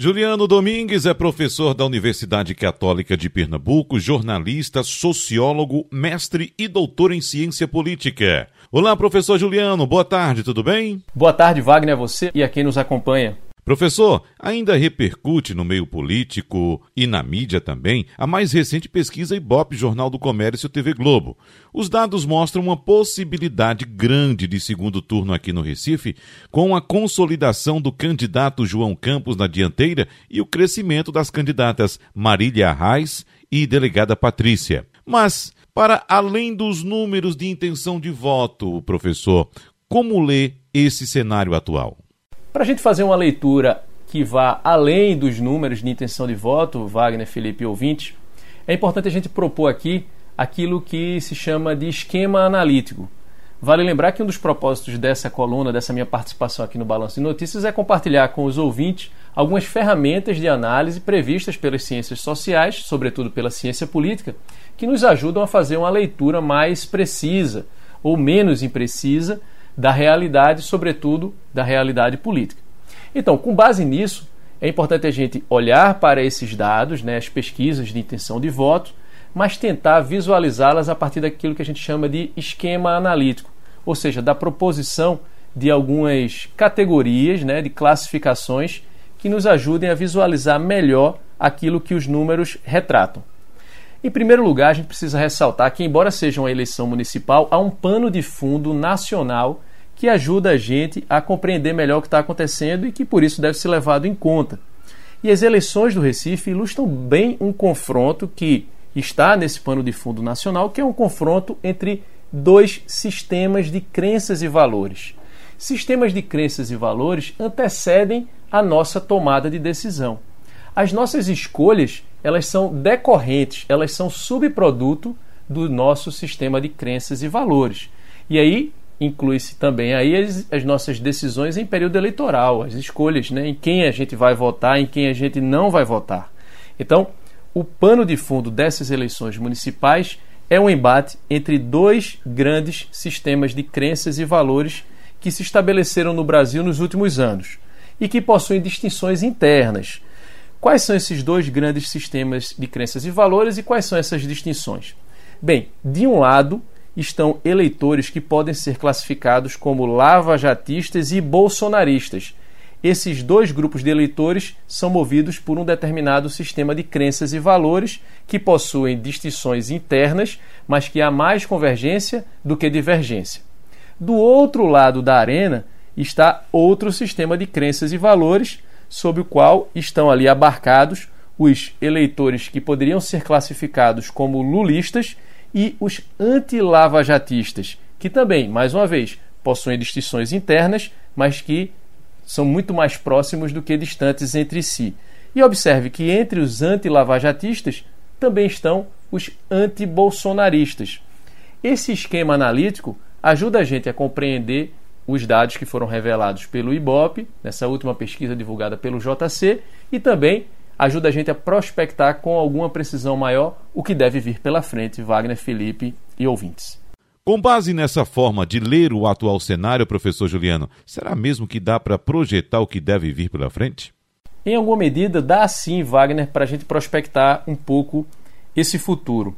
Juliano Domingues é professor da Universidade Católica de Pernambuco, jornalista, sociólogo, mestre e doutor em ciência política. Olá, professor Juliano, boa tarde, tudo bem? Boa tarde, Wagner, a você e a quem nos acompanha. Professor, ainda repercute no meio político e na mídia também a mais recente pesquisa Ibope Jornal do Comércio TV Globo. Os dados mostram uma possibilidade grande de segundo turno aqui no Recife, com a consolidação do candidato João Campos na dianteira e o crescimento das candidatas Marília Arraes e delegada Patrícia. Mas, para além dos números de intenção de voto, professor, como lê esse cenário atual? Para a gente fazer uma leitura que vá além dos números de intenção de voto, Wagner, Felipe e ouvinte, é importante a gente propor aqui aquilo que se chama de esquema analítico. Vale lembrar que um dos propósitos dessa coluna, dessa minha participação aqui no Balanço de Notícias, é compartilhar com os ouvintes algumas ferramentas de análise previstas pelas ciências sociais, sobretudo pela ciência política, que nos ajudam a fazer uma leitura mais precisa ou menos imprecisa da realidade, sobretudo da realidade política. Então, com base nisso, é importante a gente olhar para esses dados, né, as pesquisas de intenção de voto, mas tentar visualizá-las a partir daquilo que a gente chama de esquema analítico, ou seja, da proposição de algumas categorias, né, de classificações que nos ajudem a visualizar melhor aquilo que os números retratam. Em primeiro lugar, a gente precisa ressaltar que, embora seja uma eleição municipal, há um pano de fundo nacional que ajuda a gente a compreender melhor o que está acontecendo e que por isso deve ser levado em conta. E as eleições do Recife ilustram bem um confronto que está nesse pano de fundo nacional, que é um confronto entre dois sistemas de crenças e valores. Sistemas de crenças e valores antecedem a nossa tomada de decisão. As nossas escolhas, elas são decorrentes, elas são subproduto do nosso sistema de crenças e valores. E aí inclui-se também aí as, as, nossas decisões em período eleitoral, as escolhas, né, em quem a gente vai votar, em quem a gente não vai votar. Então, o pano de fundo dessas eleições municipais é um embate entre dois grandes sistemas de crenças e valores que se estabeleceram no Brasil nos últimos anos e que possuem distinções internas. Quais são esses dois grandes sistemas de crenças e valores e quais são essas distinções? Bem, de um lado, estão eleitores que podem ser classificados como lavajatistas e bolsonaristas. Esses dois grupos de eleitores são movidos por um determinado sistema de crenças e valores que possuem distinções internas, mas que há mais convergência do que divergência. Do outro lado da arena está outro sistema de crenças e valores, sob o qual estão ali abarcados os eleitores que poderiam ser classificados como lulistas e os anti-lavajatistas, que também, mais uma vez, possuem distinções internas, mas que são muito mais próximos do que distantes entre si. E observe que entre os anti-lavajatistas também estão os anti-bolsonaristas. Esse esquema analítico ajuda a gente a compreender os dados que foram revelados pelo IBOP, nessa última pesquisa divulgada pelo JC, e também ajuda a gente a prospectar com alguma precisão maior o que deve vir pela frente, Wagner, Felipe e ouvintes. Com base nessa forma de ler o atual cenário, professor Juliano, será mesmo que dá para projetar o que deve vir pela frente? Em alguma medida, dá sim, Wagner, para a gente prospectar um pouco esse futuro.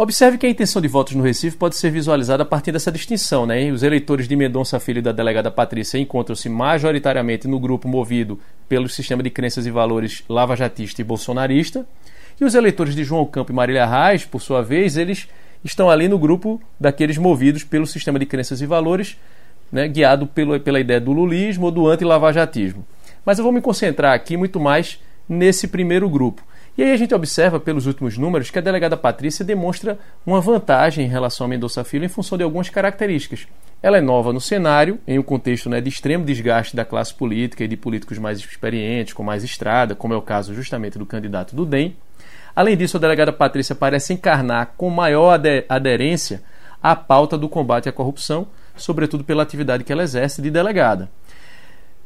Observe que a intenção de votos no Recife pode ser visualizada a partir dessa distinção. Né? Os eleitores de Mendonça Filho e da delegada Patrícia encontram-se majoritariamente no grupo movido pelo sistema de crenças e valores lavajatista e bolsonarista. E os eleitores de João Campo e Marília Reis, por sua vez, eles estão ali no grupo daqueles movidos pelo sistema de crenças e valores, né, guiado pelo, pela ideia do lulismo ou do anti-lavajatismo. Mas eu vou me concentrar aqui muito mais nesse primeiro grupo. E aí a gente observa pelos últimos números que a delegada Patrícia demonstra uma vantagem em relação a Mendonça Filho em função de algumas características. Ela é nova no cenário, em um contexto né, de extremo desgaste da classe política e de políticos mais experientes, com mais estrada, como é o caso justamente do candidato do DEM. Além disso, a delegada Patrícia parece encarnar com maior aderência a pauta do combate à corrupção, sobretudo pela atividade que ela exerce de delegada.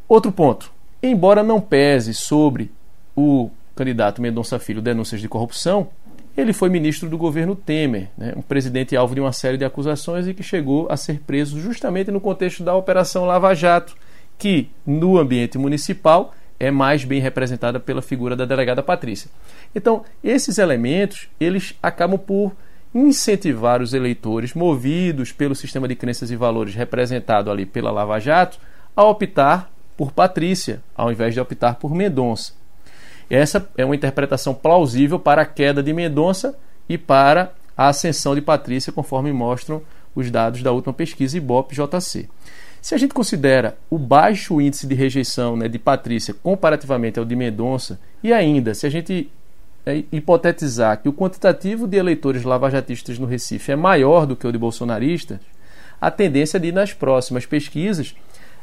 Outro ponto: embora não pese sobre o candidato Mendonça Filho denúncias de corrupção, ele foi ministro do governo Temer, né, um presidente alvo de uma série de acusações e que chegou a ser preso justamente no contexto da Operação Lava Jato, que, no ambiente municipal, é mais bem representada pela figura da delegada Patrícia. Então, esses elementos, eles acabam por incentivar os eleitores movidos pelo sistema de crenças e valores representado ali pela Lava Jato a optar por Patrícia, ao invés de optar por Mendonça. Essa é uma interpretação plausível para a queda de Mendonça e para a ascensão de Patrícia, conforme mostram os dados da última pesquisa Ibope-JC. Se a gente considera o baixo índice de rejeição né, de Patrícia comparativamente ao de Mendonça, e ainda se a gente é, hipotetizar que o quantitativo de eleitores lavajatistas no Recife é maior do que o de bolsonaristas, a tendência de, nas próximas pesquisas,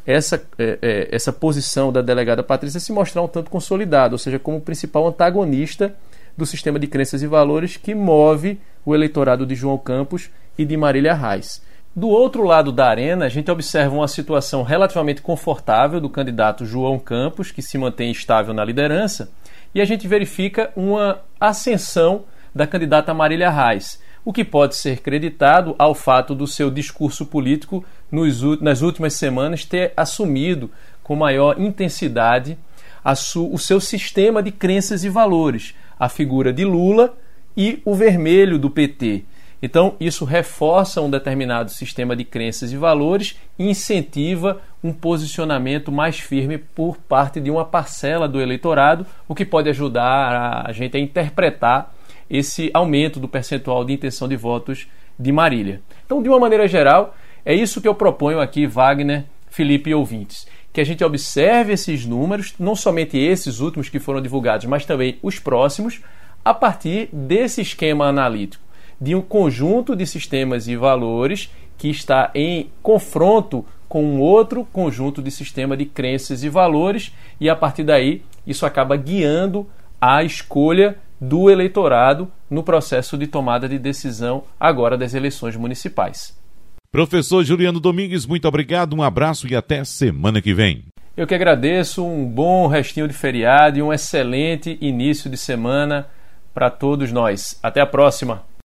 essa, é, é, essa posição da delegada Patrícia se mostrar um tanto consolidada, ou seja, como principal antagonista do sistema de crenças e valores que move o eleitorado de João Campos e de Marília Reis. Do outro lado da arena, a gente observa uma situação relativamente confortável do candidato João Campos, que se mantém estável na liderança, e a gente verifica uma ascensão da candidata Marília Reis, o que pode ser creditado ao fato do seu discurso político nos, nas últimas semanas ter assumido com maior intensidade o seu sistema de crenças e valores, a figura de Lula e o vermelho do PT. Então, isso reforça um determinado sistema de crenças e valores e incentiva um posicionamento mais firme por parte de uma parcela do eleitorado, o que pode ajudar a gente a interpretar esse aumento do percentual de intenção de votos de Marília. Então, de uma maneira geral, é isso que eu proponho aqui, Wagner, Felipe e ouvintes. Que a gente observe esses números, não somente esses últimos que foram divulgados, mas também os próximos, a partir desse esquema analítico de um conjunto de sistemas e valores que está em confronto com um outro conjunto de sistema de crenças e valores, e a partir daí isso acaba guiando a escolha do eleitorado no processo de tomada de decisão agora das eleições municipais. Professor Juliano Domingues, muito obrigado, um abraço e até semana que vem. Eu que agradeço, um bom restinho de feriado e um excelente início de semana para todos nós. Até a próxima!